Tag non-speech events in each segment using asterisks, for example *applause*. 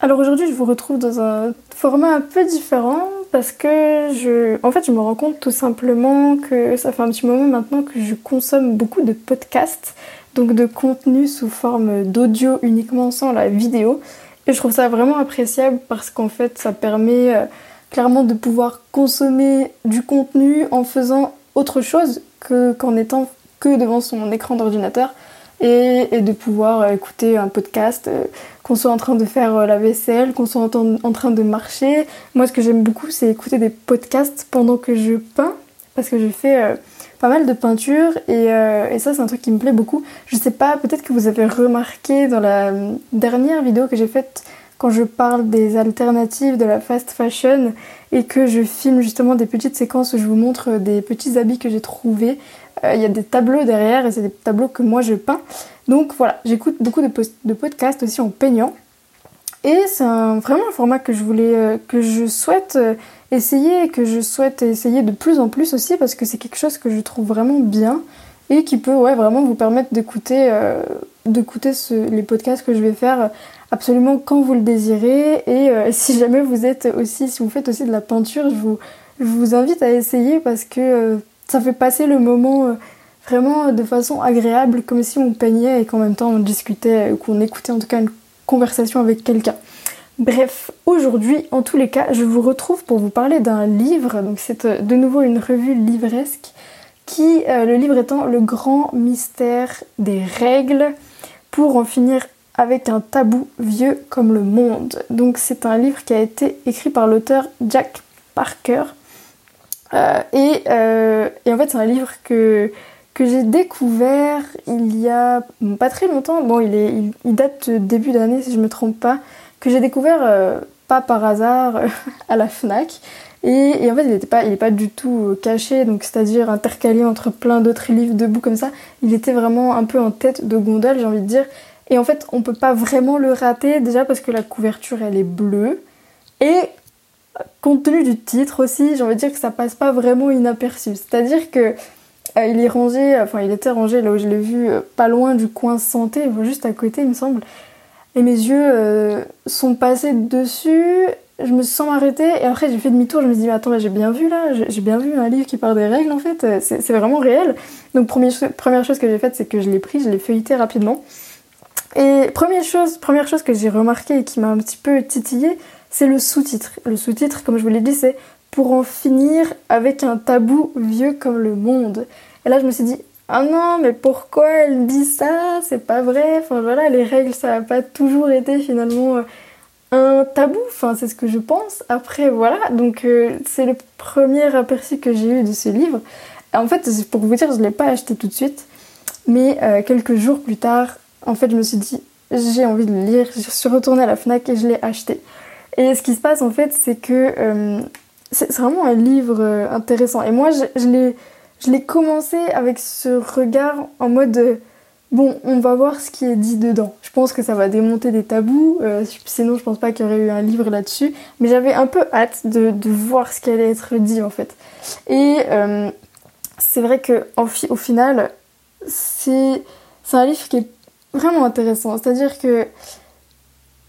Alors aujourd'hui, je vous retrouve dans un format un peu différent parce que je, en fait, je me rends compte tout simplement que ça fait un petit moment maintenant que je consomme beaucoup de podcasts, donc de contenu sous forme d'audio uniquement sans la vidéo. Et je trouve ça vraiment appréciable parce qu'en fait, ça permet euh, clairement de pouvoir consommer du contenu en faisant autre chose que qu'en étant que devant son écran d'ordinateur et, de pouvoir euh, écouter un podcast, euh, qu'on soit en train de faire euh, la vaisselle, qu'on soit en, train de marcher. Moi, ce que j'aime beaucoup, c'est écouter des podcasts pendant que je peins, parce que je fais pas mal de peinture et, et ça, c'est un truc qui me plaît beaucoup. Je sais pas, peut-être que vous avez remarqué dans la dernière vidéo que j'ai faite quand je parle des alternatives de la fast fashion et que je filme justement des petites séquences où je vous montre des petits habits que j'ai trouvés. Euh, il y a des tableaux derrière et c'est des tableaux que moi je peins. Donc voilà, j'écoute beaucoup de, podcasts aussi en peignant. Et c'est vraiment un format que je voulais, euh, que je souhaite euh, essayer et que je souhaite essayer de plus en plus aussi parce que c'est quelque chose que je trouve vraiment bien et qui peut ouais, vraiment vous permettre d'écouter d'écouter les podcasts que je vais faire absolument quand vous le désirez. Et euh, *laughs* si jamais vous êtes aussi, si vous faites aussi de la peinture, je vous, invite à essayer parce que euh, ça fait passer le moment euh, vraiment de façon agréable, comme si on peignait et qu'en même temps on discutait, ou qu'on écoutait en tout cas une conversation avec quelqu'un. Bref, aujourd'hui, en tous les cas, je vous retrouve pour vous parler d'un livre. Donc c'est de nouveau une revue livresque qui, le livre étant Le grand mystère des règles, pour en finir avec un tabou vieux comme le monde. Donc c'est un livre qui a été écrit par l'auteur Jack Parker. Euh, euh, et, en fait c'est un livre que, que j'ai découvert il y a pas très longtemps. Bon il, est, il, date début d'année si je me trompe pas. Que j'ai découvert euh, pas par hasard *laughs* à la FNAC. Et, en fait, il n'est pas, pas du tout caché, donc c'est-à-dire intercalé entre plein d'autres livres debout comme ça. Il était vraiment un peu en tête de gondole, j'ai envie de dire. Et en fait, on peut pas vraiment le rater, déjà parce que la couverture elle est bleue. Et compte tenu du titre aussi, j'ai envie de dire que ça passe pas vraiment inaperçu. C'est-à-dire que euh, il est rangé, enfin il était rangé là où je l'ai vu, euh, pas loin du coin santé, juste à côté il me semble. Et mes yeux euh, sont passés dessus, je me sens arrêtée et après j'ai fait demi-tour, je me suis dit mais attends j'ai bien vu là, j'ai bien vu un livre qui parle des règles en fait, c'est vraiment réel. Donc première, chose que j'ai faite c'est que je l'ai pris, je l'ai feuilleté rapidement. Et première chose, première chose que j'ai remarqué et qui m'a un petit peu titillé, c'est le sous-titre. Le sous-titre, comme je vous l'ai dit, c'est pour en finir avec un tabou vieux comme le monde. Et là, je me suis dit, ah non, mais pourquoi elle dit ça? C'est pas vrai. Enfin voilà, les règles, ça n'a pas toujours été finalement euh, un tabou. Enfin, c'est ce que je pense. Après, voilà. Donc, euh, c'est le premier aperçu que j'ai eu de ce livre. En fait, pour vous dire, je ne l'ai pas acheté tout de suite. Mais euh, quelques jours plus tard, en fait, je me suis dit, j'ai envie de le lire. Je suis retournée à la Fnac et je l'ai acheté. Et ce qui se passe, en fait, c'est que c'est vraiment un livre euh, intéressant. Et moi, je, je l'ai commencé avec ce regard en mode bon, on va voir ce qui est dit dedans. Je pense que ça va démonter des tabous, euh, sinon je pense pas qu'il y aurait eu un livre là-dessus. Mais j'avais un peu hâte de, voir ce qui allait être dit en fait. Et c'est vrai que au final, c'est un livre qui est vraiment intéressant. C'est-à-dire que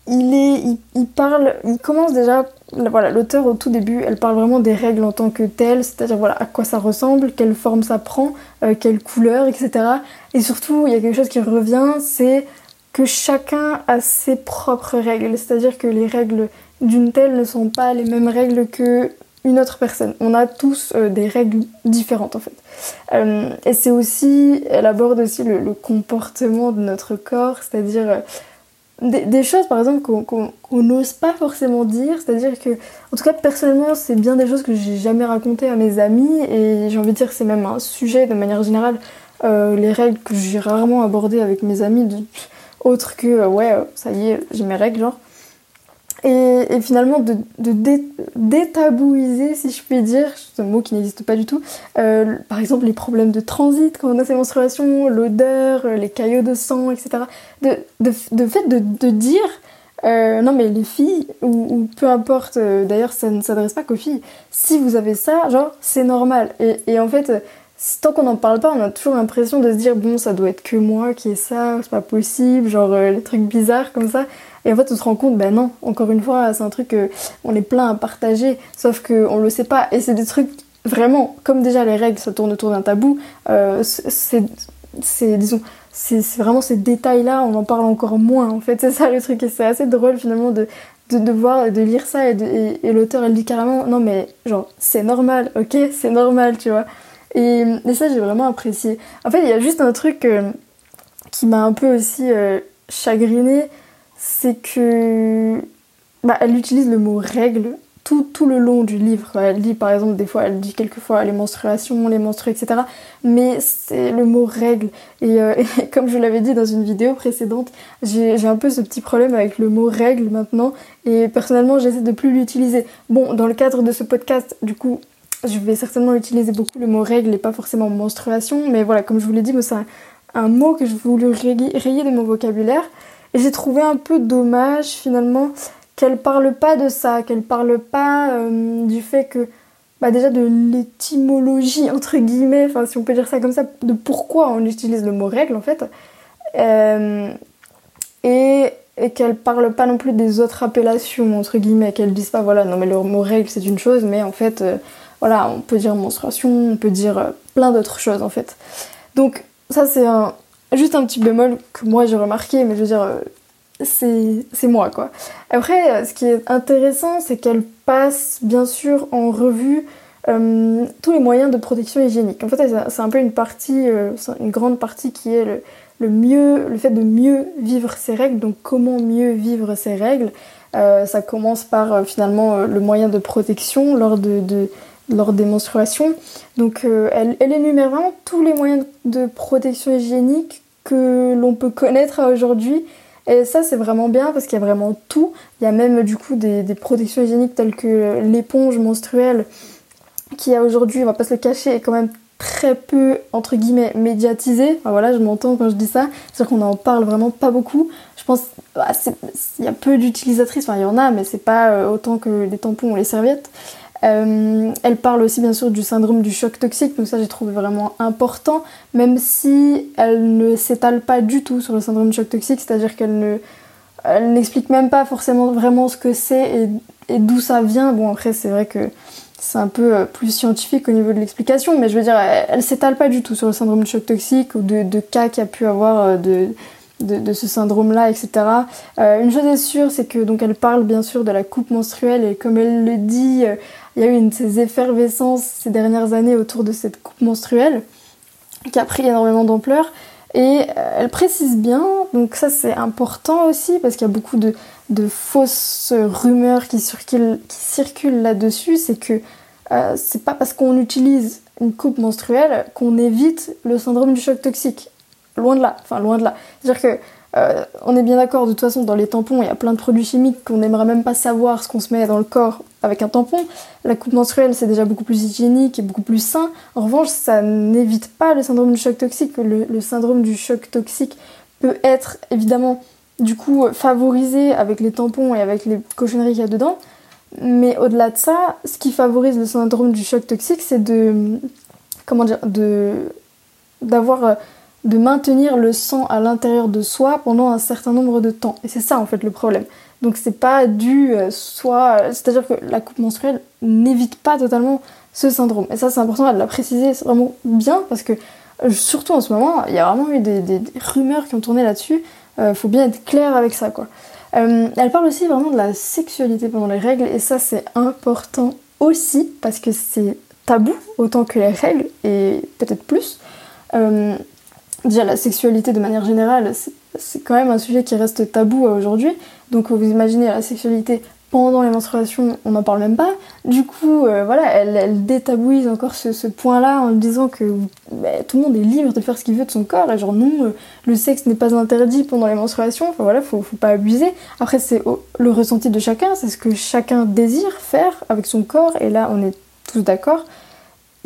il est, il, parle, il commence déjà, voilà, l'auteur au tout début, elle parle vraiment des règles en tant que telles, c'est-à-dire voilà à quoi ça ressemble, quelle forme ça prend, euh, quelle couleur, etc. Et surtout, il y a quelque chose qui revient, c'est que chacun a ses propres règles, c'est-à-dire que les règles d'une telle ne sont pas les mêmes règles que une autre personne. On a tous euh, des règles différentes en fait. Euh, et c'est aussi, elle aborde aussi le, comportement de notre corps, c'est-à-dire euh, des, choses par exemple qu'on n'ose pas forcément dire, c'est-à-dire que, en tout cas personnellement, c'est bien des choses que j'ai jamais racontées à mes amis et j'ai envie de dire que c'est même un sujet de manière générale, les règles que j'ai rarement abordées avec mes amis, de, autre que ouais, ça y est, j'ai mes règles genre. Et, finalement de, détabouiser, si je puis dire, un mot qui n'existe pas du tout, euh, par exemple les problèmes de transit quand on a ses menstruations, l'odeur, euh, les caillots de sang, etc. De, de, fait de, dire, euh, non mais les filles, ou, peu importe, d'ailleurs ça ne s'adresse pas qu'aux filles, si vous avez ça, genre c'est normal. Et, et en fait, tant qu'on n'en parle pas, on a toujours l'impression de se dire bon, ça doit être que moi qui ai ça, c'est pas possible, genre euh, les trucs bizarres comme ça. Et en fait, on se rend compte, ben non, encore une fois, c'est un truc qu'on est plein à partager, sauf qu'on le sait pas. Et c'est des trucs vraiment, comme déjà les règles, ça tourne autour d'un tabou, euh, c'est, disons, c'est vraiment ces détails-là, on en parle encore moins en fait, *laughs* c'est ça le truc, et c'est assez drôle finalement de, de, voir, de lire ça, et, l'auteur elle dit carrément, non mais genre, c'est normal, ok, c'est normal, tu vois. Et, ça, j'ai vraiment apprécié. En fait, il y a juste un truc euh, qui m'a un peu aussi euh, chagriné, c'est que bah, elle utilise le mot règle tout, tout, le long du livre. Elle dit par exemple, des fois, elle dit quelquefois les menstruations, les menstrues, etc. Mais c'est le mot règle. Et, euh, *laughs* et comme je l'avais dit dans une vidéo précédente, j'ai un peu ce petit problème avec le mot règle maintenant. Et personnellement, j'essaie de plus l'utiliser. Bon, dans le cadre de ce podcast, du coup, je vais certainement utiliser beaucoup le mot règle et pas forcément menstruation, mais voilà, comme je vous l'ai dit, c'est un, mot que je voulais rayer, de mon vocabulaire. Et j'ai trouvé un peu dommage finalement qu'elle parle pas de ça, qu'elle parle pas euh, du fait que, bah déjà de l'étymologie entre guillemets, enfin si on peut dire ça comme ça, de pourquoi on utilise le mot règle en fait. Euh, et, et qu'elle parle pas non plus des autres appellations entre guillemets, qu'elle dise pas voilà non mais le mot règle c'est une chose, mais en fait euh, voilà, on peut dire menstruation, on peut dire plein d'autres choses en fait. Donc ça c'est un, juste un petit bémol que moi j'ai remarqué, mais je veux dire, euh, c'est moi quoi. Après, euh, ce qui est intéressant, c'est qu'elle passe bien sûr en revue tous les moyens de protection hygiénique. En fait, c'est un peu une partie, une grande partie qui est le fait de mieux vivre ses règles. Donc, comment mieux vivre ses règles? Ça commence par finalement le moyen de protection lors de lors des menstruations. Donc euh, elle, elle, énumère vraiment tous les moyens de protection hygiénique que l'on peut connaître aujourd'hui. Et ça c'est vraiment bien parce qu'il y a vraiment tout. Il y a même du coup des, protections hygiéniques telles que l'éponge menstruelle qui a aujourd'hui, on va pas se le cacher, est quand même très peu entre guillemets médiatisée. Voilà, je m'entends quand je dis ça. C'est-à-dire qu'on en parle vraiment pas beaucoup. Je pense bah, il y a peu d'utilisatrices, enfin il y en a, mais c'est pas euh, autant que les tampons ou les serviettes. Euh, elle parle aussi bien sûr du syndrome du choc toxique, donc ça j'ai trouvé vraiment important, même si elle ne s'étale pas du tout sur le syndrome du choc toxique, c'est-à-dire qu'elle ne, elle n'explique même pas forcément vraiment ce que c'est et, d'où ça vient. Bon après c'est vrai que c'est un peu euh, plus scientifique au niveau de l'explication, mais je veux dire elle, s'étale pas du tout sur le syndrome du choc toxique ou de, cas qu'il y a pu avoir euh, de de, ce syndrome-là, etc. Une chose est sûre, c'est que donc elle parle bien sûr de la coupe menstruelle et comme elle le dit, il y a eu une de ces effervescences ces dernières années autour de cette coupe menstruelle qui a pris énormément d'ampleur. Et euh, elle précise bien, donc ça c'est important aussi parce qu'il y a beaucoup de, fausses rumeurs qui circulent, qui circulent là-dessus, c'est que c'est pas parce qu'on utilise une coupe menstruelle qu'on évite le syndrome du choc toxique. Loin de là, enfin loin de là. C'est-à-dire que euh, on est bien d'accord, de toute façon, dans les tampons, il y a plein de produits chimiques qu'on n'aimerait même pas savoir ce qu'on se met dans le corps avec un tampon. La coupe menstruelle, c'est déjà beaucoup plus hygiénique et beaucoup plus sain. En revanche, ça n'évite pas le syndrome du choc toxique. Le, syndrome du choc toxique peut être évidemment du coup favorisé avec les tampons et avec les cochonneries qu'il y a dedans. Mais au-delà de ça, ce qui favorise le syndrome du choc toxique, c'est de comment dire, de d'avoir euh, de maintenir le sang à l'intérieur de soi pendant un certain nombre de temps. Et c'est ça en fait le problème. Donc c'est pas dû euh, soit... C'est-à-dire que la coupe menstruelle n'évite pas totalement ce syndrome. Et ça c'est important de la préciser vraiment bien parce que euh, surtout en ce moment, il y a vraiment eu des, rumeurs qui ont tourné là-dessus. Euh, faut bien être clair avec ça quoi. elle parle aussi vraiment de la sexualité pendant les règles et ça c'est important aussi parce que c'est tabou autant que les règles et peut-être plus déjà la sexualité de manière générale, c'est quand même un sujet qui reste tabou aujourd'hui. Donc vous imaginez la sexualité pendant les menstruations, on n'en parle même pas. Du coup, euh, voilà, elle, détabouise encore ce, point-là en disant que bah, tout le monde est libre de faire ce qu'il veut de son corps. Et genre non, euh, le sexe n'est pas interdit pendant les menstruations. Enfin voilà, faut, faut pas abuser. Après, c'est le ressenti de chacun, c'est ce que chacun désire faire avec son corps. Et là, on est tous d'accord.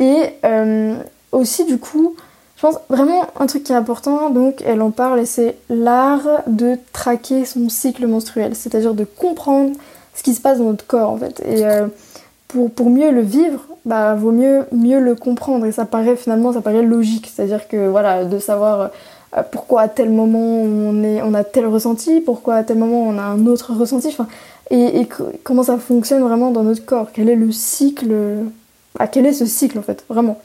Et euh, aussi, du coup, je pense vraiment un truc qui est important, donc elle en parle et c'est l'art de traquer son cycle menstruel, c'est-à-dire de comprendre ce qui se passe dans notre corps en fait. Et euh, pour, pour mieux le vivre, bah vaut mieux mieux le comprendre et ça paraît finalement ça paraît logique, c'est-à-dire que voilà de savoir euh, pourquoi à tel moment on est on a tel ressenti, pourquoi à tel moment on a un autre ressenti, enfin et, comment ça fonctionne vraiment dans notre corps, quel est le cycle, bah, quel est ce cycle en fait vraiment?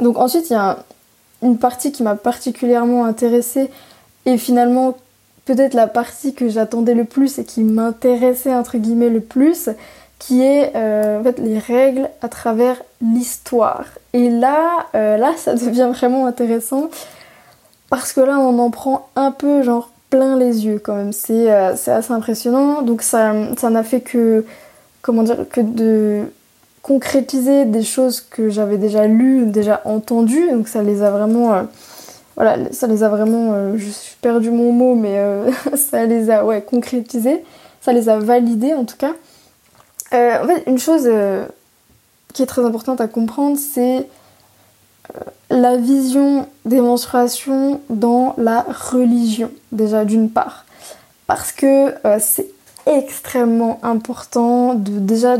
Donc ensuite il y a une partie qui m'a particulièrement intéressée et finalement peut-être la partie que j'attendais le plus et qui m'intéressait entre guillemets le plus, qui est euh, en fait les règles à travers l'histoire. Et là, euh, là, ça *laughs* devient vraiment intéressant parce que là, on en prend un peu genre plein les yeux quand même. C'est euh, assez impressionnant. Donc ça, ça n'a fait que comment dire que de concrétiser des choses que j'avais déjà lues, déjà entendues. Donc ça les a vraiment voilà, ça les a vraiment, je suis perdu mon mot, mais *laughs* ça les a ouais, concrétisés, ça les a validés en tout cas. Euh, en fait, une chose euh, qui est très importante à comprendre, c'est euh, la vision des menstruations dans la religion, déjà d'une part. Parce que c'est extrêmement important de déjà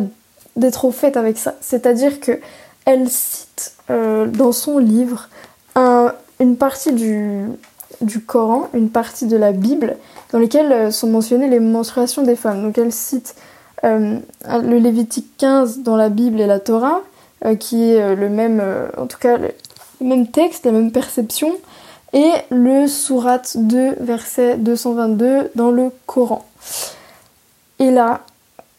d'être au fait avec ça. C'est-à-dire que elle cite dans son livre une partie du, Coran, une partie de la Bible, dans lesquelles sont mentionnées les menstruations des femmes. Donc elle cite euh, le Lévitique 15 dans la Bible et la Torah, euh, qui est euh, le même, en tout cas, le même texte, la même perception, et le Surat 2, verset 222 dans le Coran. Et là,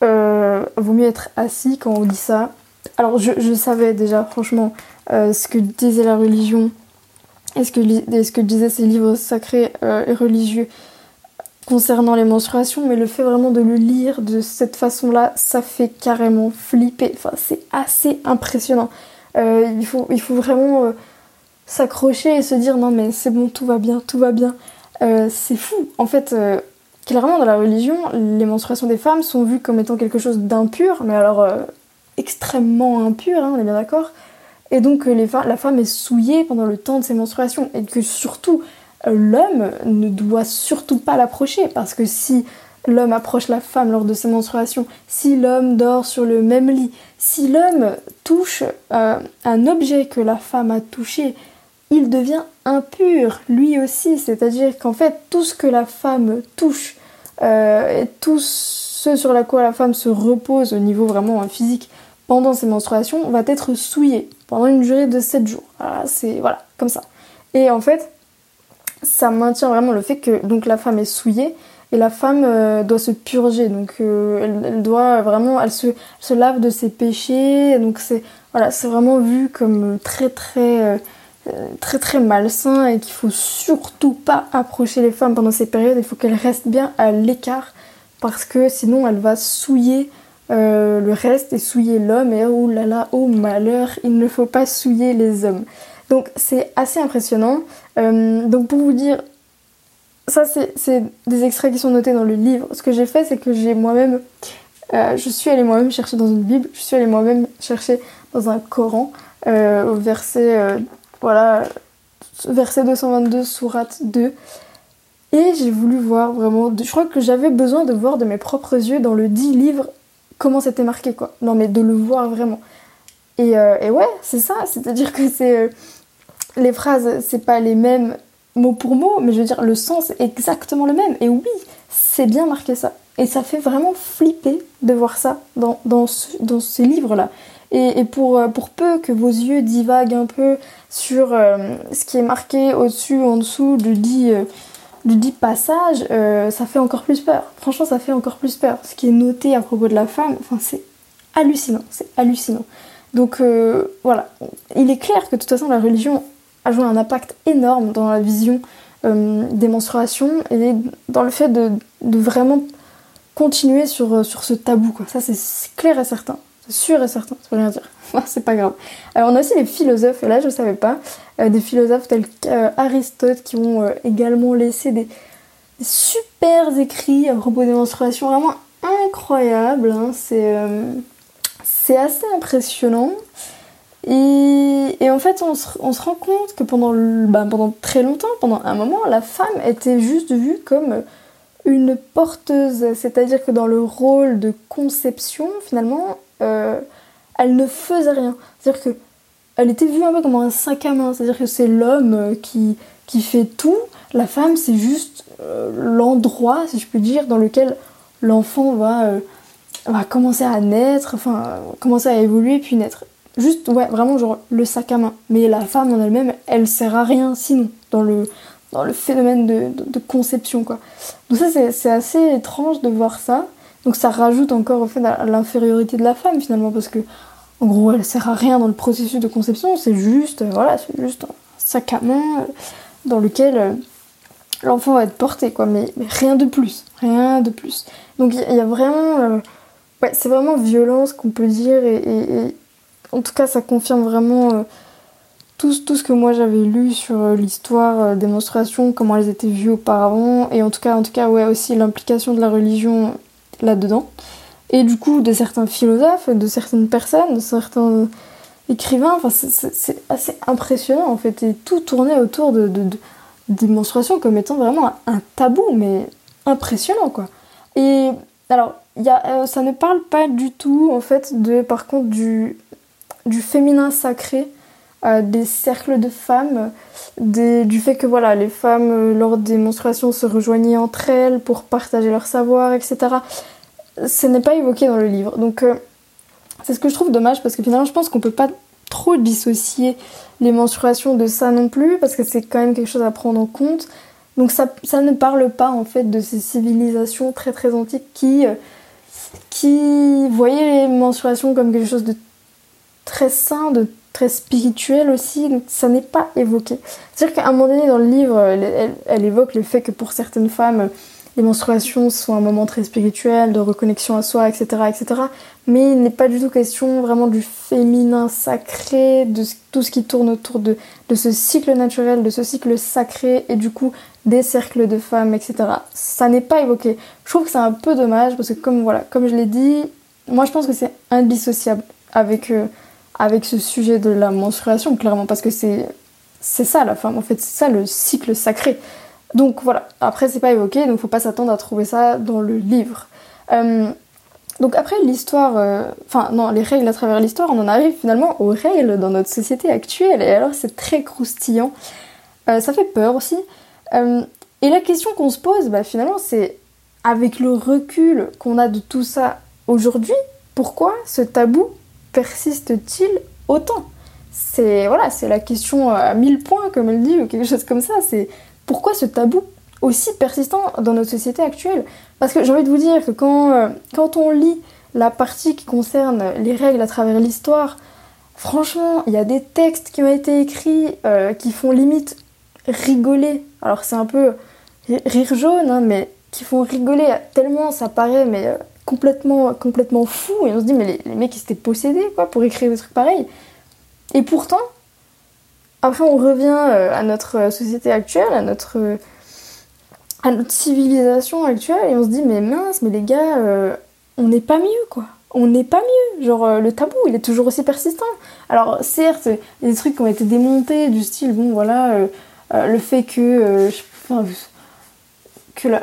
euh, vaut mieux être assis quand on lit ça. Alors je, savais déjà franchement ce que disait la religion et ce que, ce que disaient ces livres sacrés et religieux concernant les menstruations, mais le fait vraiment de le lire de cette façon-là, ça fait carrément flipper. Enfin, c'est assez impressionnant. Euh, il, faut, il faut vraiment euh, s'accrocher et se dire non mais c'est bon, tout va bien, tout va bien. Euh, c'est fou. En fait, clairement dans la religion, les menstruations des femmes sont vues comme étant quelque chose d'impur, mais alors extrêmement impur, hein, on est bien d'accord. Et donc les la femme est souillée pendant le temps de ses menstruations et que surtout l'homme ne doit surtout pas l'approcher parce que si l'homme approche la femme lors de ses menstruations, si l'homme dort sur le même lit, si l'homme touche euh, un objet que la femme a touché, il devient impur lui aussi, c'est-à-dire qu'en fait tout ce que la femme touche euh, et tout ce sur la quoi la femme se repose au niveau vraiment physique pendant ses menstruations va être souillé pendant une durée de 7 jours. c'est voilà, comme ça. Et en fait, ça maintient vraiment le fait que donc la femme est souillée et la femme euh, doit se purger donc euh, elle, doit vraiment elle se, se lave de ses péchés donc c'est voilà c'est vraiment vu comme très très très très malsain et qu'il faut surtout pas approcher les femmes pendant ces périodes il faut qu'elles restent bien à l'écart parce que sinon elle va souiller le reste et souiller l'homme et oh là là oh malheur il ne faut pas souiller les hommes donc c'est assez impressionnant. Euh, donc pour vous dire, ça c'est des extraits qui sont notés dans le livre. Ce que j'ai fait, c'est que j'ai moi-même, euh, je suis allée moi-même chercher dans une Bible, je suis allée moi-même chercher dans un Coran, euh, au verset, voilà, verset 222, sourate 2. Et j'ai voulu voir vraiment, je crois que j'avais besoin de voir de mes propres yeux dans le dit livre comment c'était marqué quoi. Non mais de le voir vraiment. Et, et ouais, c'est ça, c'est-à-dire que c'est les phrases, c'est pas les mêmes mot pour mot, mais je veux dire, le sens est exactement le même. Et oui, c'est bien marqué ça. Et ça fait vraiment flipper de voir ça dans, dans, dans ces livres-là. Et, pour, euh, pour peu que vos yeux divaguent un peu sur euh, ce qui est marqué au-dessus, en dessous du dit, euh, passage, ça fait encore plus peur. Franchement, ça fait encore plus peur. Ce qui est noté à propos de la femme, c'est hallucinant. Donc voilà, il est clair que de toute façon la religion a joué un impact énorme dans la vision euh, des menstruations et dans le fait de, vraiment continuer sur, euh, sur ce tabou. Ça, c'est clair et certain. C'est sûr et certain, veut rien dire. *laughs* c'est pas grave. Alors, on a aussi des philosophes, là, je ne savais pas, euh, des philosophes tels qu'Aristote qui ont également laissé des, super écrits à propos des menstruations vraiment incroyables. Hein. C'est, c'est assez impressionnant. Et, en fait, on se, rend compte que pendant, bah, pendant très longtemps, pendant un moment, la femme était juste vue comme une porteuse. C'est-à-dire que dans le rôle de conception, finalement, elle ne faisait rien. C'est-à-dire que elle était vue un peu comme un sac à main. C'est-à-dire que c'est l'homme qui, qui fait tout. La femme, c'est juste l'endroit, si je puis dire, dans lequel l'enfant va, va commencer à naître, enfin, commencer à évoluer puis naître. Juste, ouais, vraiment, genre le sac à main. Mais la femme en elle-même, elle sert à rien sinon, dans le, dans le phénomène de, conception, quoi. Donc, ça, c'est assez étrange de voir ça. Donc, ça rajoute encore au fait l'infériorité de la femme, finalement, parce que, en gros, elle sert à rien dans le processus de conception, c'est juste, voilà, c'est juste un sac à main euh, dans lequel euh, l'enfant va être porté, quoi. Mais, rien de plus, rien de plus. Donc, il y, a vraiment. Euh, ouais, c'est vraiment violent ce qu'on peut dire et en tout cas, ça confirme vraiment euh, tout, tout, ce que moi j'avais lu sur euh, l'histoire euh, des menstruations, comment elles étaient vues auparavant, et en tout cas, en tout cas ouais, aussi l'implication de la religion là-dedans. Et du coup, de certains philosophes, de certaines personnes, de certains écrivains, enfin, c'est assez impressionnant en fait. Et tout tournait autour de, de, des menstruations comme étant vraiment un, tabou, mais impressionnant quoi. Et alors, y a, ça ne parle pas du tout en fait de, par contre, du du féminin sacré, euh, des cercles de femmes, du fait que voilà, les femmes euh, lors des menstruations se rejoignaient entre elles pour partager leur savoir, etc. Ce n'est pas évoqué dans le livre. Donc euh, c'est ce que je trouve dommage parce que finalement je pense qu'on peut pas trop dissocier les menstruations de ça non plus parce que c'est quand même quelque chose à prendre en compte. Donc ça, ça ne parle pas en fait de ces civilisations très très antiques qui, qui voyaient les menstruations comme quelque chose de très sain, de très spirituel aussi, ça n'est pas évoqué. C'est-à-dire qu'à un moment donné dans le livre, elle, évoque le fait que pour certaines femmes, les menstruations sont un moment très spirituel, de reconnexion à soi, etc. etc. Mais il n'est pas du tout question vraiment du féminin sacré, de tout ce qui tourne autour de, de ce cycle naturel, de ce cycle sacré, et du coup des cercles de femmes, etc. Ça n'est pas évoqué. Je trouve que c'est un peu dommage, parce que comme, voilà, comme je l'ai dit, moi je pense que c'est indissociable avec... Euh, avec ce sujet de la menstruation, clairement, parce que c'est c'est ça la femme, en fait, c'est ça le cycle sacré. Donc voilà, après c'est pas évoqué, donc faut pas s'attendre à trouver ça dans le livre. Euh, donc après l'histoire, euh, enfin non, les règles à travers l'histoire, on en arrive finalement aux règles dans notre société actuelle, et alors c'est très croustillant, euh, ça fait peur aussi. et la question qu'on se pose, bah, finalement, c'est avec le recul qu'on a de tout ça aujourd'hui, pourquoi ce tabou persiste-t-il autant? C'est voilà, la question à mille points, comme elle dit, ou quelque chose comme ça. C'est pourquoi ce tabou aussi persistant dans notre société actuelle? Parce que j'ai envie de vous dire que quand, euh, quand on lit la partie qui concerne les règles à travers l'histoire, franchement, il y a des textes qui ont été écrits euh, qui font limite rigoler. Alors c'est un peu rire jaune, hein, mais qui font rigoler tellement ça paraît mais euh, complètement, complètement fou. Et on se dit, mais les, mecs, ils étaient possédés, quoi, pour écrire des trucs pareils. Et pourtant, après, on revient euh, à notre société actuelle, à notre, à notre civilisation actuelle, et on se dit, mais mince, mais les gars, euh, on n'est pas mieux, quoi. On n'est pas mieux. Genre, euh, le tabou, il est toujours aussi persistant. Alors, certes, il y a des trucs qui ont été démontés, du style, bon, voilà, le fait que. Enfin,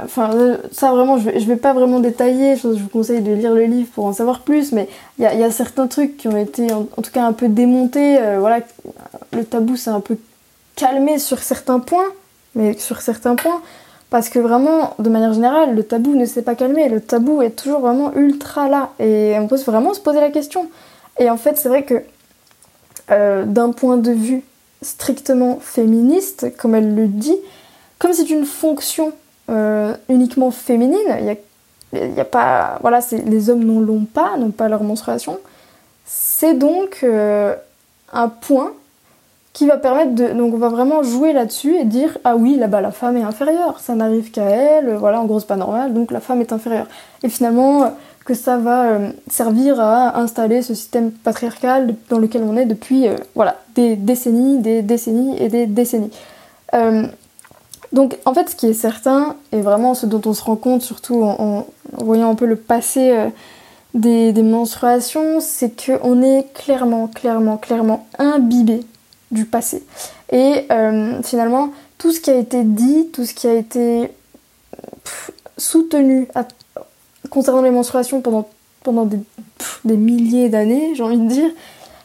enfin euh, ça vraiment je vais, vais pas vraiment détailler je, vous conseille de lire le livre pour en savoir plus mais il y a, y a, certains trucs qui ont été en, tout cas un peu démontés euh, voilà le tabou s'est un peu calmé sur certains points mais sur certains points parce que vraiment de manière générale le tabou ne s'est pas calmé le tabou est toujours vraiment ultra là et on peut vraiment se poser la question. Et en fait c'est vrai que euh, d'un point de vue strictement féministe comme elle le dit comme c'est une fonction euh, uniquement féminine. Il y a, pas, voilà, les hommes n'en l'ont pas, n'ont pas leur menstruation. C'est donc euh, un point qui va permettre de, donc on va vraiment jouer là-dessus et dire ah oui là-bas la femme est inférieure, ça n'arrive qu'à elle, voilà en gros c'est pas normal, donc la femme est inférieure. Et finalement que ça va euh, servir à installer ce système patriarcal dans lequel on est depuis voilà des décennies, des décennies et des décennies. Donc en fait ce qui est certain, et vraiment ce dont on se rend compte surtout en, voyant un peu le passé euh, des, menstruations, c'est qu'on est clairement, clairement, clairement imbibé du passé. Et euh, finalement, tout ce qui a été dit, tout ce qui a été soutenu concernant les menstruations pendant, pendant des, des milliers d'années, j'ai envie de dire,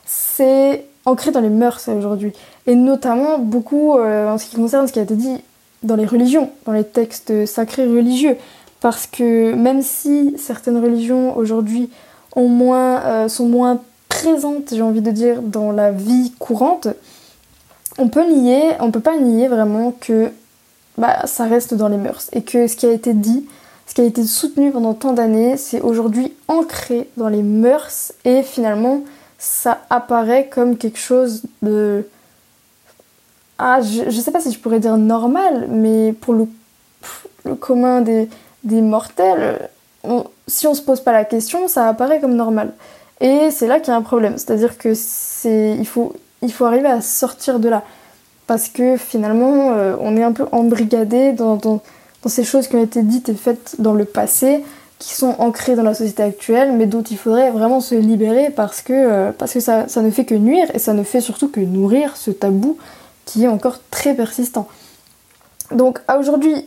c'est ancré dans les mœurs aujourd'hui. Et notamment beaucoup euh, en ce qui concerne ce qui a été dit dans les religions, dans les textes sacrés religieux. Parce que même si certaines religions aujourd'hui euh, sont moins présentes, j'ai envie de dire, dans la vie courante, on peut nier, on peut pas nier vraiment que bah, ça reste dans les mœurs et que ce qui a été dit, ce qui a été soutenu pendant tant d'années, c'est aujourd'hui ancré dans les mœurs et finalement ça apparaît comme quelque chose de ah je, je sais pas si je pourrais dire normal mais pour le, commun des, mortels si on se pose pas la question ça apparaît comme normal et c'est là qu'il y a un problème c'est à dire que il faut arriver à sortir de là. Parce que finalement, euh, on est un peu embrigadé dans, ces choses qui ont été dites et faites dans le passé, qui sont ancrées dans la société actuelle, mais dont il faudrait vraiment se libérer parce que, euh, ça ne fait que nuire et ça ne fait surtout que nourrir ce tabou qui est encore très persistant. Donc aujourd'hui,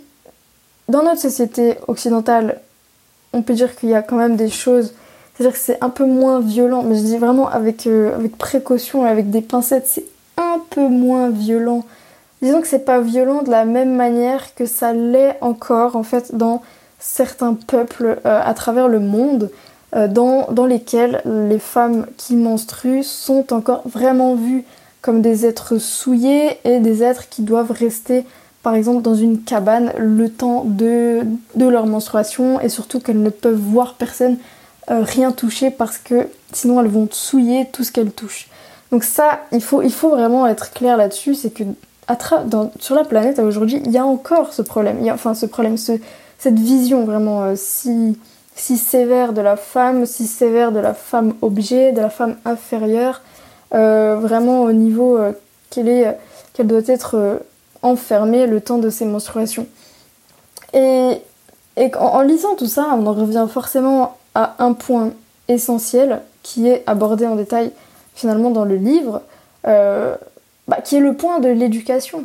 dans notre société occidentale, on peut dire qu'il y a quand même des choses c'est-à-dire que c'est un peu moins violent, mais je dis vraiment avec, euh, précaution et avec des pincettes, c'est un peu moins violent. Disons que c'est pas violent de la même manière que ça l'est encore en fait dans certains peuples euh, à travers le monde, euh, dans, dans lesquels les femmes qui menstruent sont encore vraiment vues comme des êtres souillés et des êtres qui doivent rester par exemple dans une cabane le temps de, leur menstruation et surtout qu'elles ne peuvent voir personne euh, rien toucher parce que sinon elles vont souiller tout ce qu'elles touchent. Donc ça, il faut, vraiment être clair là-dessus, c'est que sur la planète aujourd'hui, il y a encore ce problème, enfin ce problème, cette vision vraiment euh, si, sévère de la femme, si sévère de la femme objet, de la femme inférieure, vraiment au niveau qu'elle est, qu'elle doit être enfermée le temps de ses menstruations. Et, en lisant tout ça, on en revient forcément à un point essentiel qui est abordé en détail finalement dans le livre, euh, bah, qui est le point de l'éducation,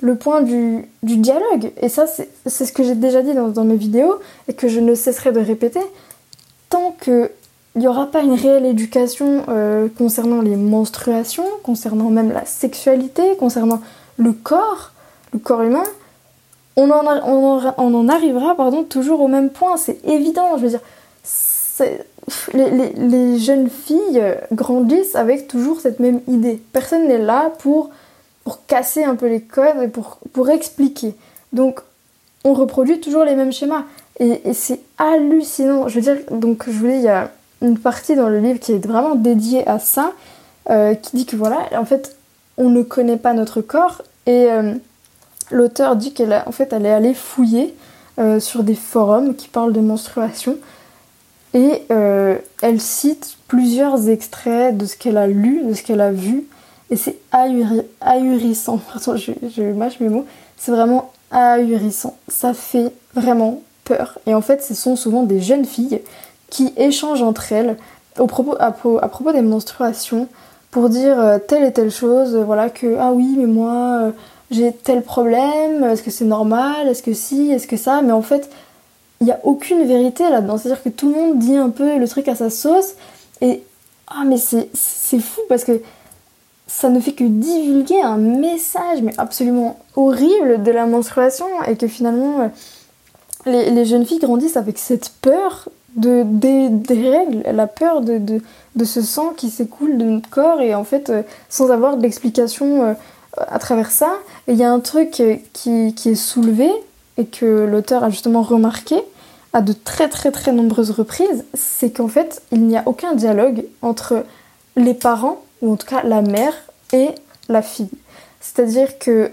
le point du, dialogue. Et ça, c'est ce que j'ai déjà dit dans, mes vidéos et que je ne cesserai de répéter. Tant qu'il n'y aura pas une réelle éducation euh, concernant les menstruations, concernant même la sexualité, concernant le corps, le corps humain, on en, on en arrivera pardon, toujours au même point. C'est évident, je veux dire les, jeunes filles grandissent avec toujours cette même idée. Personne n'est là pour, pour casser un peu les codes et pour, pour expliquer. Donc, on reproduit toujours les mêmes schémas. Et, c'est hallucinant. Je veux dire, donc, je voulais, il y a une partie dans le livre qui est vraiment dédiée à ça, euh, qui dit que voilà, en fait, on ne connaît pas notre corps. Et euh, l'auteur dit qu'elle en fait, elle est allée fouiller euh, sur des forums qui parlent de menstruation et elle cite plusieurs extraits de ce qu'elle a lu, de ce qu'elle a vu. Et c'est ahurissant. *laughs* Pardon, je mâche mes mots. C'est vraiment ahurissant. Ça fait vraiment peur. Et en fait, ce sont souvent des jeunes filles qui échangent entre elles propos, à, propos des menstruations pour dire euh, telle et telle chose. Voilà, que ah oui, mais moi euh, j'ai tel problème. Est-ce que c'est normal Est-ce que si Est-ce que ça Mais en fait, il n'y a aucune vérité là-dedans. C'est-à-dire que tout le monde dit un peu le truc à sa sauce. Et ah, mais c'est fou parce que ça ne fait que divulguer un message, mais absolument horrible de la menstruation. Et que finalement, euh, les, jeunes filles grandissent avec cette peur de, des, règles, la peur de, ce sang qui s'écoule de notre corps. Et en fait, euh, sans avoir d'explication euh, à travers ça. Il y a un truc qui, qui est soulevé et que l'auteur a justement remarqué à de très très très nombreuses reprises, c'est qu'en fait, il n'y a aucun dialogue entre les parents, ou en tout cas la mère, et la fille. C'est-à-dire que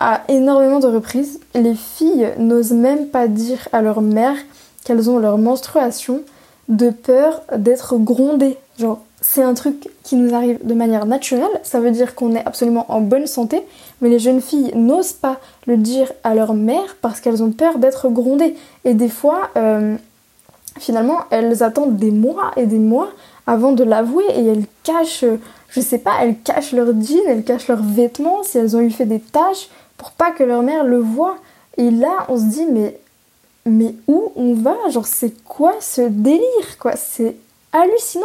à énormément de reprises, les filles n'osent même pas dire à leur mère qu'elles ont leur menstruation de peur d'être grondées. Genre, c'est un truc qui nous arrive de manière naturelle, ça veut dire qu'on est absolument en bonne santé, mais les jeunes filles n'osent pas le dire à leur mère parce qu'elles ont peur d'être grondées. Et des fois, euh, finalement, elles attendent des mois et des mois avant de l'avouer et elles cachent, je sais pas, elles cachent leur jean, elles cachent leurs vêtements si elles ont eu fait des tâches pour pas que leur mère le voie. Et là, on se dit, mais, mais où on va Genre, c'est quoi ce délire, quoi? C'est hallucinant.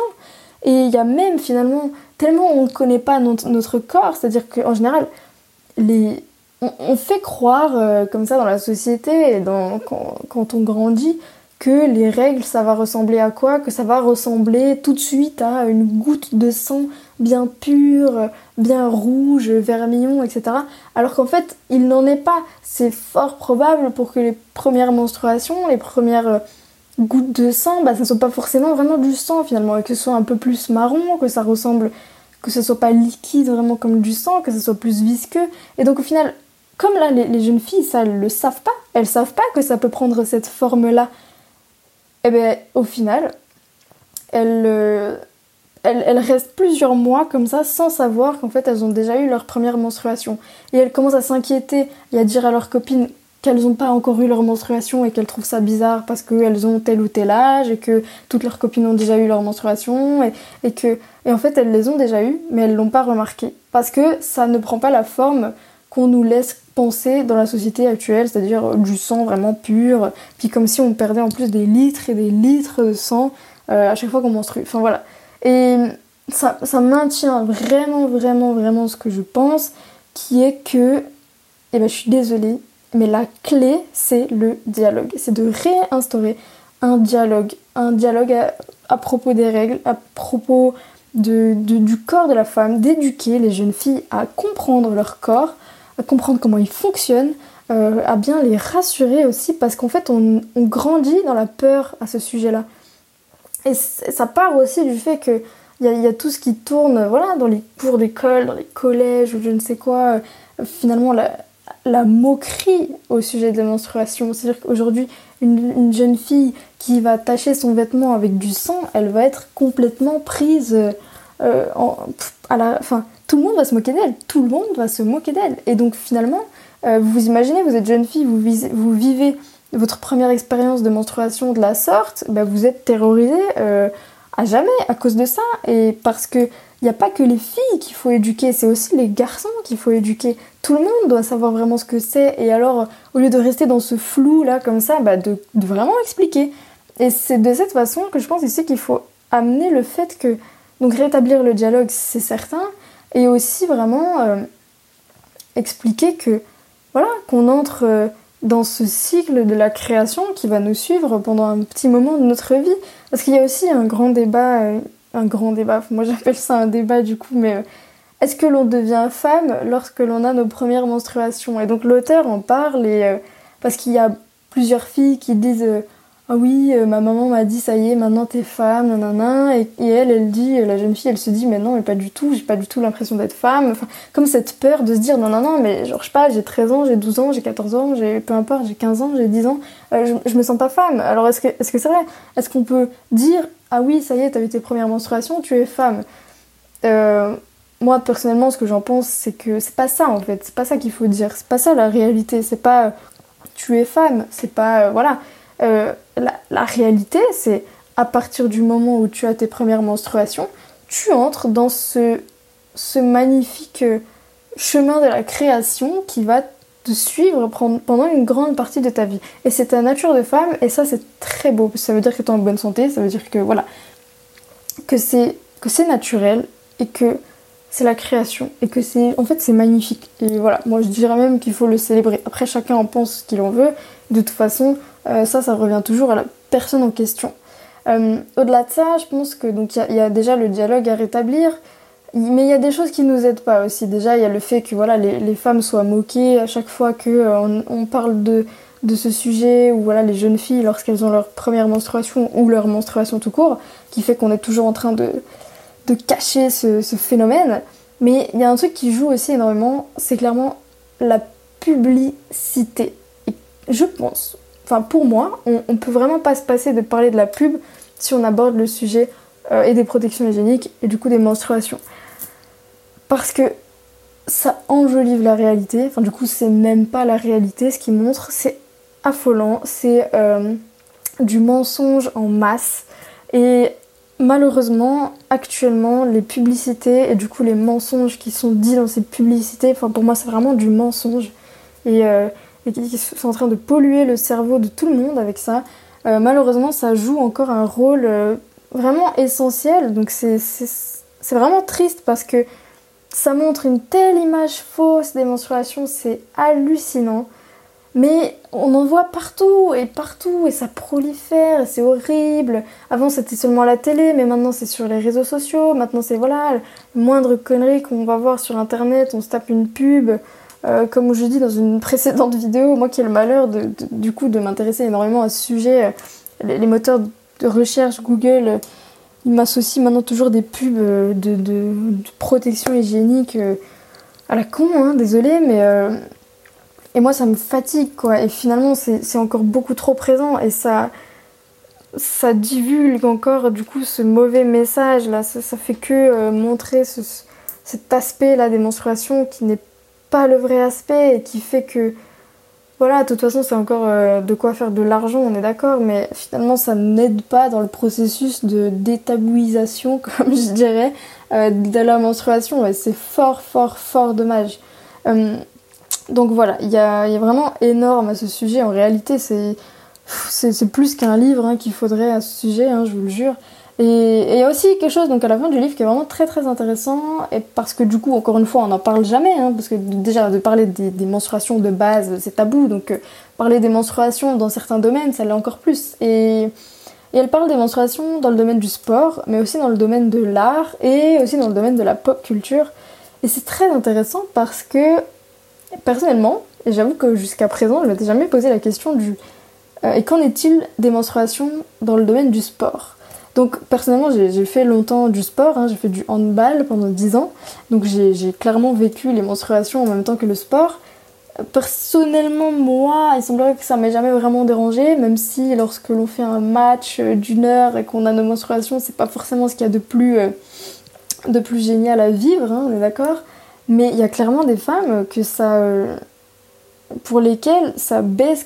Et il y a même finalement, tellement on ne connaît pas notre, corps, c'est-à-dire qu'en général, les, on, fait croire euh, comme ça dans la société quand, on grandit que les règles ça va ressembler à quoi? Que ça va ressembler tout de suite à une goutte de sang bien pure, bien rouge, vermillon, etc. Alors qu'en fait, il n'en est pas. C'est fort probable pour que les premières menstruations, les premières euh, gouttes de sang, bah, ça soit pas forcément vraiment du sang finalement, et que ce soit un peu plus marron, que ça ressemble, que ce soit pas liquide vraiment comme du sang, que ce soit plus visqueux. Et donc au final, comme là les, jeunes filles, ça elles le savent pas, elles savent pas que ça peut prendre cette forme-là. Et eh bien au final, elles, euh, elles, restent plusieurs mois comme ça sans savoir qu'en fait elles ont déjà eu leur première menstruation. Et elles commencent à s'inquiéter et à dire à leurs copines qu'elles n'ont pas encore eu leur menstruation et qu'elles trouvent ça bizarre parce qu'elles ont tel ou tel âge et que toutes leurs copines ont déjà eu leur menstruation et, et que et en fait elles les ont déjà eues mais elles l'ont pas remarqué parce que ça ne prend pas la forme qu'on nous laisse penser dans la société actuelle, c'est-à-dire du sang vraiment pur, puis comme si on perdait en plus des litres et des litres de sang euh, à chaque fois qu'on menstrue. Enfin voilà. Et ça, maintient vraiment, vraiment, vraiment ce que je pense, qui est que, eh ben je suis désolée, mais la clé, c'est le dialogue. C'est de réinstaurer un dialogue. Un dialogue à, propos des règles, à propos du corps de la femme, d'éduquer les jeunes filles à comprendre leur corps, à comprendre comment il fonctionne, euh, à bien les rassurer aussi, parce qu'en fait, on, grandit dans la peur à ce sujet-là. Et ça part aussi du fait que il y, a tout ce qui tourne voilà, dans les cours d'école, dans les collèges ou je ne sais quoi. Euh, finalement, la, moquerie au sujet de la menstruation. C'est-à-dire qu'aujourd'hui, une, jeune fille qui va tacher son vêtement avec du sang, elle va être complètement prise euh. Enfin, tout le monde va se moquer d'elle, tout le monde va se moquer d'elle. Et donc finalement, euh, vous imaginez, vous êtes jeune fille, vous, vous vivez votre première expérience de menstruation de la sorte, bah, vous êtes terrorisée euh, à jamais à cause de ça. Et parce que il n'y a pas que les filles qu'il faut éduquer, c'est aussi les garçons qu'il faut éduquer. Tout le monde doit savoir vraiment ce que c'est. Et alors, au lieu de rester dans ce flou là, comme ça, bah, de, vraiment expliquer. Et c'est de cette façon que je pense ici qu'il faut amener le fait que. Donc, rétablir le dialogue, c'est certain. Et aussi vraiment euh, expliquer que. Voilà, qu'on entre. Euh, dans ce cycle de la création qui va nous suivre pendant un petit moment de notre vie. Parce qu'il y a aussi un grand débat euh, un grand débat. Moi *laughs* j'appelle ça un débat du coup, mais euh, est-ce que l'on devient femme lorsque l'on a nos premières menstruations? Et donc l'auteur en parle euh, parce qu'il y a plusieurs filles qui disent ah oui ma maman m'a dit ça y est maintenant t'es femme nanana et, elle elle dit la jeune fille elle se dit mais non mais pas du tout j'ai pas du tout l'impression d'être femme enfin comme cette peur de se dire non non non mais genre je sais pas j'ai 13 ans j'ai 12 ans j'ai 14 ans j'ai peu importe j'ai 15 ans j'ai 10 ans je, je, me sens pas femme alors est-ce que c'est vrai? Est-ce qu'on peut dire ah oui, ça y est, t'as eu tes premières menstruations, tu es femme? Euh, moi, personnellement, ce que j'en pense, c'est que c'est pas ça en fait. C'est pas ça qu'il faut dire. C'est pas ça la réalité. C'est pas tu es femme. C'est pas. Euh, voilà. Euh, la, réalité, c'est à partir du moment où tu as tes premières menstruations, tu entres dans ce, magnifique chemin de la création qui va te suivre pendant une grande partie de ta vie. Et c'est ta nature de femme, et ça c'est très beau, ça veut dire que tu es en bonne santé, ça veut dire que voilà, c'est que c'est naturel et que c'est la création et que c'est en fait c'est magnifique. Et voilà, moi je dirais même qu'il faut le célébrer. Après chacun en pense ce qu'il en veut. De toute façon, euh, ça ça revient toujours à la personne en question. Euh, au-delà de ça, je pense que donc il y, a déjà le dialogue à rétablir. Mais il y a des choses qui nous aident pas aussi. Déjà, il y a le fait que voilà, les, femmes soient moquées à chaque fois qu'on euh, on parle de, de ce sujet, ou voilà, les jeunes filles lorsqu'elles ont leur première menstruation ou leur menstruation tout court, qui fait qu'on est toujours en train de, de cacher ce, phénomène. Mais il y a un truc qui joue aussi énormément, c'est clairement la publicité. Je pense, enfin pour moi, on, on peut vraiment pas se passer de parler de la pub si on aborde le sujet euh, et des protections hygiéniques et du coup des menstruations parce que ça enjolive la réalité. Enfin, du coup, c'est même pas la réalité. Ce qui montre, c'est affolant. C'est euh, du mensonge en masse. Et malheureusement, actuellement, les publicités et du coup les mensonges qui sont dits dans ces publicités, enfin pour moi, c'est vraiment du mensonge. Euh, qui sont en train de polluer le cerveau de tout le monde avec ça. Euh, malheureusement, ça joue encore un rôle vraiment essentiel. Donc c'est vraiment triste parce que ça montre une telle image fausse des menstruations, c'est hallucinant. Mais on en voit partout et partout et ça prolifère et c'est horrible. Avant c'était seulement à la télé, mais maintenant c'est sur les réseaux sociaux. Maintenant c'est voilà, moindre connerie qu'on va voir sur internet, on se tape une pub. Euh, comme je dis dans une précédente vidéo, moi qui ai le malheur de, du coup de m'intéresser énormément à ce sujet, euh, les, moteurs de recherche Google, euh, ils m'associent maintenant toujours des pubs de, protection hygiénique à la con, hein, désolé, mais et moi, ça me fatigue, quoi. Et finalement, c'est encore beaucoup trop présent et ça, ça divulgue encore, du coup, ce mauvais message, là. Ça, fait que montrer ce, cet aspect-là des menstruations qui n'est pas le vrai aspect et qui fait que, voilà, de toute façon, c'est encore euh, de quoi faire de l'argent, on est d'accord, mais finalement, ça n'aide pas dans le processus de détabouisation, *laughs* comme je dirais, euh, de la menstruation. Et c'est fort, fort, fort dommage. Donc voilà, il y a, vraiment énorme à ce sujet. En réalité, c'est c'est plus qu'un livre hein, qu'il faudrait à ce sujet, hein, je vous le jure. Et il y a aussi quelque chose donc à la fin du livre qui est vraiment très très intéressant, et parce que du coup, encore une fois, on n'en parle jamais, hein, parce que déjà de parler des, menstruations de base, c'est tabou, donc euh, parler des menstruations dans certains domaines, ça l'est encore plus. Et, elle parle des menstruations dans le domaine du sport, mais aussi dans le domaine de l'art, et aussi dans le domaine de la pop culture. Et c'est très intéressant parce que Personnellement, et j'avoue que jusqu'à présent, je m'étais jamais posé la question du euh, et qu'en est-il des menstruations dans le domaine du sport? Donc personnellement, j'ai fait longtemps du sport, hein, j'ai fait du handball pendant 10 ans, donc j'ai clairement vécu les menstruations en même temps que le sport. Personnellement, moi, il semblerait que ça m'ait jamais vraiment dérangé, même si lorsque l'on fait un match euh, d'une heure et qu'on a nos menstruations, c'est pas forcément ce qu'il y a de plus, euh, de plus génial à vivre, hein, on est d'accord. Mais il y a clairement des femmes que ça, euh, pour lesquelles ça baisse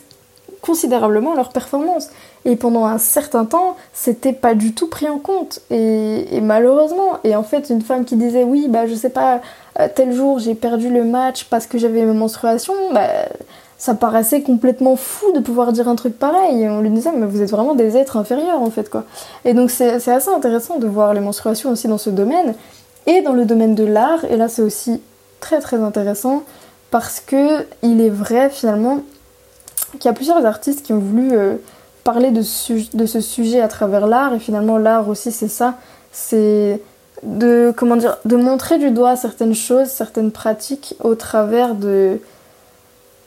considérablement leur performance. Et pendant un certain temps, c'était pas du tout pris en compte. Et, malheureusement, et en fait, une femme qui disait oui, bah je sais pas, euh, tel jour j'ai perdu le match parce que j'avais mes menstruations, bah ça paraissait complètement fou de pouvoir dire un truc pareil. Et on lui disait, mais vous êtes vraiment des êtres inférieurs en fait quoi. Et donc c'est assez intéressant de voir les menstruations aussi dans ce domaine. Et dans le domaine de l'art, et là c'est aussi très très intéressant parce que il est vrai finalement qu'il y a plusieurs artistes qui ont voulu euh, parler de, ce sujet à travers l'art et finalement l'art aussi c'est ça, c'est de montrer du doigt certaines choses, certaines pratiques au travers de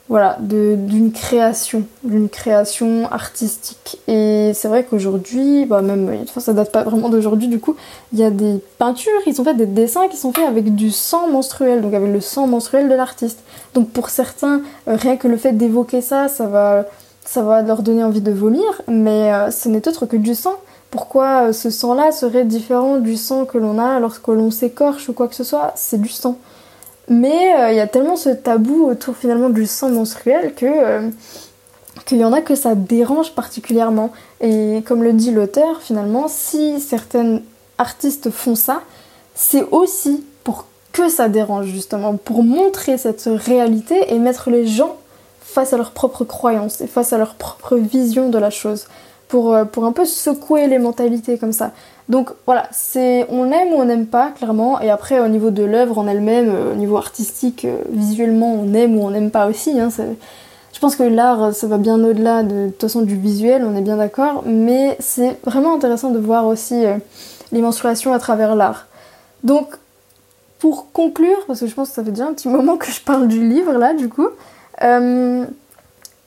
voilà, d'une création, d'une création artistique. Et c'est vrai qu'aujourd'hui, bah même, enfin, ça date pas vraiment d'aujourd'hui du coup, il y a des peintures, ils sont fait des dessins qui sont faits avec du sang menstruel, donc avec le sang menstruel de l'artiste. Donc pour certains, euh, rien que le fait d'évoquer ça, ça va, ça va leur donner envie de vomir, mais euh, ce n'est autre que du sang. Pourquoi euh, ce sang-là serait différent du sang que l'on a lorsque l'on s'écorche ou quoi que ce soit? C'est du sang. Mais il euh, y a tellement ce tabou autour finalement du sang menstruel que euh, qu'il y en a que ça dérange particulièrement. Et comme le dit l'auteur, finalement, si certaines artistes font ça, c'est aussi pour que ça dérange justement, pour montrer cette réalité et mettre les gens face à leurs propres croyances et face à leur propre vision de la chose, pour, euh, pour un peu secouer les mentalités comme ça. Donc voilà, c'est on aime ou on n'aime pas clairement. Et après au niveau de l'œuvre en elle-même, euh, au niveau artistique, euh, visuellement, on aime ou on n'aime pas aussi. Hein, je pense que l'art, ça va bien au-delà de, toute façon du visuel, on est bien d'accord. Mais c'est vraiment intéressant de voir aussi euh, les menstruations à travers l'art. Donc pour conclure, parce que je pense que ça fait déjà un petit *laughs* moment que je parle du livre là, du coup.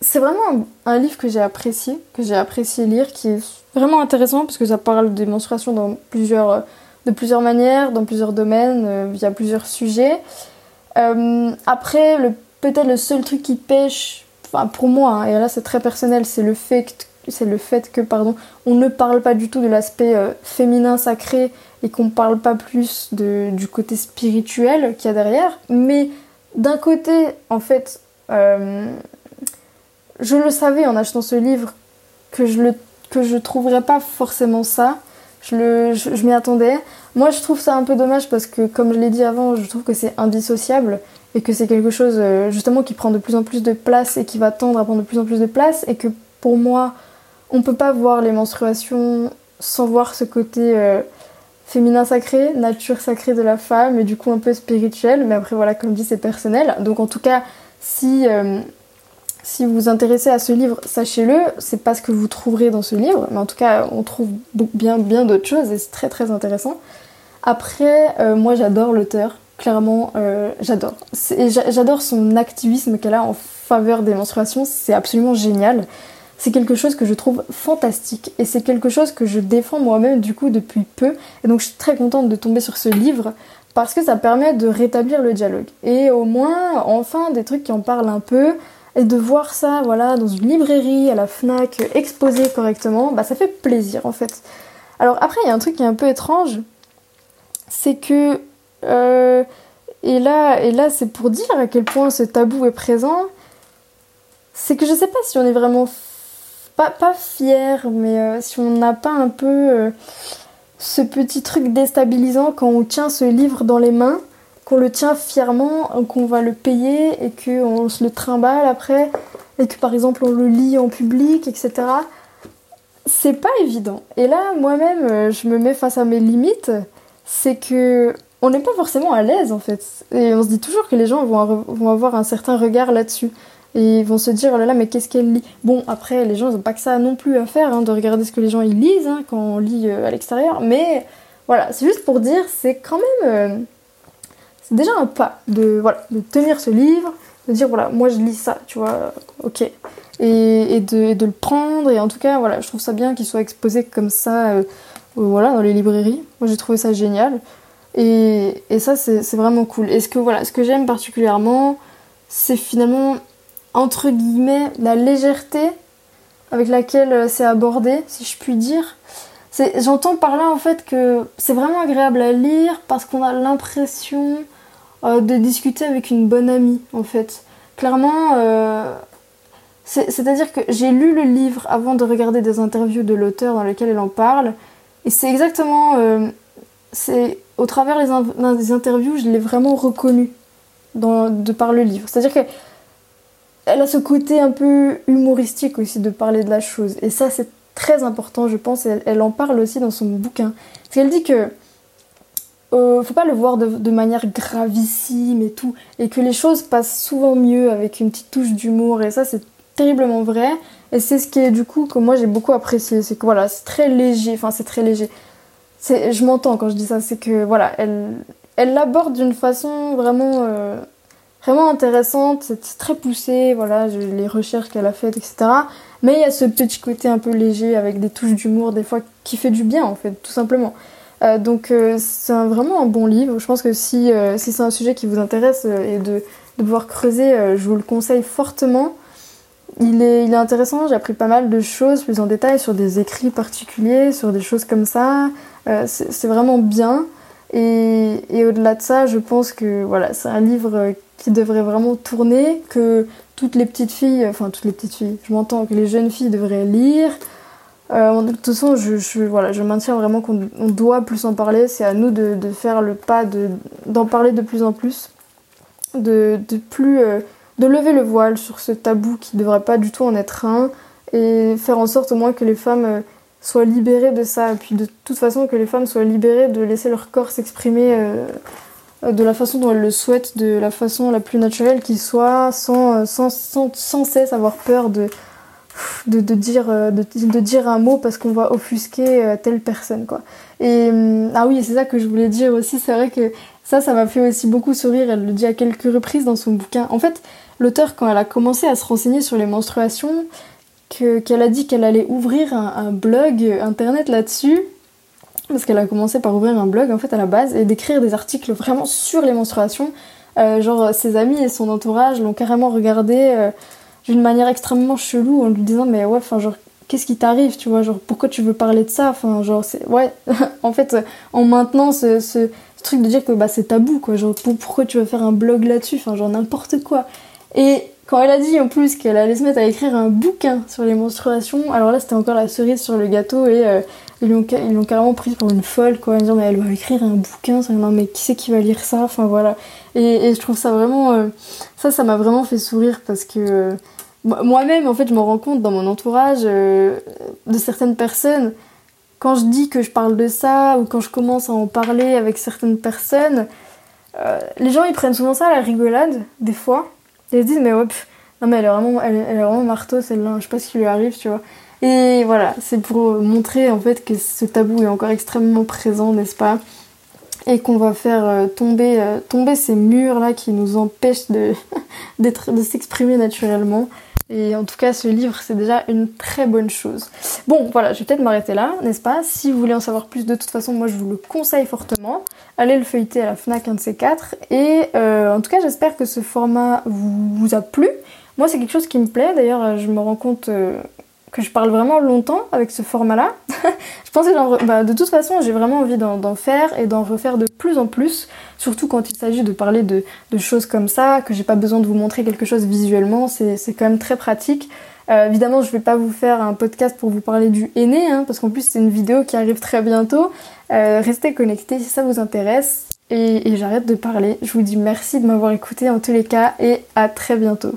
C'est vraiment un livre que j'ai apprécié, que j'ai apprécié lire, qui est vraiment intéressant parce que ça parle des menstruations dans plusieurs, euh, de plusieurs manières, dans plusieurs domaines, euh, via plusieurs sujets. Euh, après, peut-être le seul truc qui pêche, enfin pour moi, hein, et là c'est très personnel, c'est le fait que, c'est le fait que pardon, on ne parle pas du tout de l'aspect féminin sacré et qu'on parle pas plus de, du côté spirituel qu'il y a derrière. Mais d'un côté, en fait, je le savais en achetant ce livre que je le que je trouverais pas forcément ça. Je, le, je, m'y attendais. Moi, je trouve ça un peu dommage parce que, comme je l'ai dit avant, je trouve que c'est indissociable et que c'est quelque chose euh, justement qui prend de plus en plus de place et qui va tendre à prendre de plus en plus de place et que pour moi, on peut pas voir les menstruations sans voir ce côté féminin sacré, nature sacrée de la femme, et du coup un peu spirituel, mais après voilà, comme dit, c'est personnel. Donc en tout cas, si, si vous vous intéressez à ce livre, sachez-le, c'est pas ce que vous trouverez dans ce livre, mais en tout cas, on trouve bien, bien d'autres choses, et c'est très très intéressant. Après, moi j'adore l'auteur, clairement, j'adore. J'adore son activisme qu'elle a en faveur des menstruations, c'est absolument génial. C'est quelque chose que je trouve fantastique et c'est quelque chose que je défends moi-même du coup depuis peu. Et donc je suis très contente de tomber sur ce livre parce que ça permet de rétablir le dialogue. Et au moins, enfin, des trucs qui en parlent un peu et de voir ça, voilà, dans une librairie, à la FNAC, exposé correctement, bah ça fait plaisir en fait. Alors après, il y a un truc qui est un peu étrange, c'est que... Euh, et là, et là c'est pour dire à quel point ce tabou est présent c'est que je sais pas si on est vraiment pas, pas fier, mais euh, si on n'a pas un peu euh, ce petit truc déstabilisant quand on tient ce livre dans les mains, qu'on le tient fièrement, qu'on va le payer et qu'on se le trimballe après, et que par exemple on le lit en public, etc. C'est pas évident. Et là, moi-même, euh, je me mets face à mes limites. C'est que on n'est pas forcément à l'aise en fait. Et on se dit toujours que les gens vont, avoir un certain regard là-dessus. Et ils vont se dire, oh là là, mais qu'est-ce qu'elle lit? Bon, après, les gens, ils n'ont pas que ça non plus à faire, hein, de regarder ce que les gens ils lisent hein, quand on lit euh, à l'extérieur. Mais voilà, c'est juste pour dire, c'est quand même. Euh, déjà un pas de, voilà, de tenir ce livre, de dire, voilà, moi je lis ça, tu vois, ok. Et, et, de, de, le prendre, et en tout cas, voilà, je trouve ça bien qu'il soit exposé comme ça, euh, voilà, dans les librairies. Moi j'ai trouvé ça génial. Et, et ça, c'est vraiment cool. Et ce que, voilà, que j'aime particulièrement, c'est finalement entre guillemets, la légèreté avec laquelle euh, c'est abordé, si je puis dire. J'entends par là en fait que c'est vraiment agréable à lire parce qu'on a l'impression euh, de discuter avec une bonne amie en fait. Clairement, euh, c'est-à-dire que j'ai lu le livre avant de regarder des interviews de l'auteur dans lesquelles elle en parle et c'est exactement, c'est au travers des, interviews, je l'ai vraiment reconnu de par le livre. C'est-à-dire que elle a ce côté un peu humoristique aussi de parler de la chose. Et ça, c'est très important, je pense. Elle, en parle aussi dans son bouquin. Parce qu'elle dit que euh, faut pas le voir de, manière gravissime et tout. Et que les choses passent souvent mieux avec une petite touche d'humour. Et ça, c'est terriblement vrai. Et c'est ce qui est du coup que moi j'ai beaucoup apprécié. C'est que voilà, c'est très léger. Enfin, c'est très léger. Je m'entends quand je dis ça. C'est que voilà, elle, elle l'aborde d'une façon vraiment. Euh, vraiment intéressante, c'est très poussé, voilà, les recherches qu'elle a faites, etc. Mais il y a ce petit côté un peu léger avec des touches d'humour des fois qui fait du bien en fait, tout simplement. Euh, donc euh, c'est vraiment un bon livre. Je pense que si, euh, si c'est un sujet qui vous intéresse et de, de, pouvoir creuser, je vous le conseille fortement. Il est, il est intéressant, j'ai appris pas mal de choses plus en détail sur des écrits particuliers, sur des choses comme ça. c'est vraiment bien. Et, et au-delà de ça, je pense que voilà, c'est un livre qui devrait vraiment tourner, que toutes les petites filles, enfin toutes les petites filles, je m'entends, que les jeunes filles devraient lire. Euh, de toute façon, je, voilà, je maintiens vraiment qu'on doit plus en parler. C'est à nous de, faire le pas d'en parler de plus en plus, de, de plus euh, de lever le voile sur ce tabou qui ne devrait pas du tout en être un, et faire en sorte au moins que les femmes euh, soient libérées de ça, et puis de toute façon que les femmes soient libérées de laisser leur corps s'exprimer euh, de la façon dont elle le souhaite, de la façon la plus naturelle qu'il soit, sans, sans, sans, sans, cesse avoir peur de, de, de dire, euh, de, de, dire un mot parce qu'on va offusquer telle personne. Quoi. Et, ah oui, c'est ça que je voulais dire aussi, c'est vrai que ça, ça m'a fait aussi beaucoup sourire, elle le dit à quelques reprises dans son bouquin. En fait, l'auteur, quand elle a commencé à se renseigner sur les menstruations, qu'elle a dit qu'elle allait ouvrir un, blog internet là-dessus, parce qu'elle a commencé par ouvrir un blog en fait à la base et d'écrire des articles vraiment sur les menstruations. Euh, genre ses amis et son entourage l'ont carrément regardé euh, d'une manière extrêmement chelou en lui disant mais ouais enfin genre qu'est-ce qui t'arrive tu vois genre pourquoi tu veux parler de ça enfin genre c'est ouais *laughs* en fait en maintenant ce, truc de dire que bah c'est tabou quoi genre pourquoi tu veux faire un blog là-dessus enfin genre n'importe quoi. Et quand elle a dit en plus qu'elle allait se mettre à écrire un bouquin sur les menstruations, alors là c'était encore la cerise sur le gâteau et euh, ils l'ont carrément prise pour une folle quoi, dire mais elle va écrire un bouquin, non mais qui c'est qui va lire ça, enfin voilà. Et, je trouve ça vraiment, euh, ça ça m'a vraiment fait sourire parce que euh, moi-même en fait je me rends compte dans mon entourage de certaines personnes quand je dis que je parle de ça ou quand je commence à en parler avec certaines personnes, euh, les gens ils prennent souvent ça à la rigolade, des fois. Et ils se disent, mais ouais, non mais elle est vraiment, elle, est vraiment marteau celle-là, je sais pas ce qui lui arrive, tu vois. Et voilà, c'est pour montrer en fait que ce tabou est encore extrêmement présent, n'est-ce pas? Et qu'on va faire euh, tomber, euh, tomber ces murs-là qui nous empêchent de, *laughs* de s'exprimer naturellement. Et en tout cas, ce livre, c'est déjà une très bonne chose. Bon, voilà, je vais peut-être m'arrêter là, n'est-ce pas? Si vous voulez en savoir plus, de toute façon, moi, je vous le conseille fortement. Allez le feuilleter à la FNAC, un de ces quatre. Et euh, en tout cas, j'espère que ce format vous, a plu. Moi, c'est quelque chose qui me plaît. D'ailleurs, je me rends compte euh, que je parle vraiment longtemps avec ce format-là. *laughs* je pensais, bah, de toute façon, j'ai vraiment envie d'en faire et d'en refaire de plus en plus, surtout quand il s'agit de parler de, choses comme ça, que j'ai pas besoin de vous montrer quelque chose visuellement, c'est quand même très pratique. Euh, évidemment, je vais pas vous faire un podcast pour vous parler du aîné, hein, parce qu'en plus c'est une vidéo qui arrive très bientôt. Euh, restez connectés si ça vous intéresse. et j'arrête de parler. Je vous dis merci de m'avoir écouté en tous les cas et à très bientôt.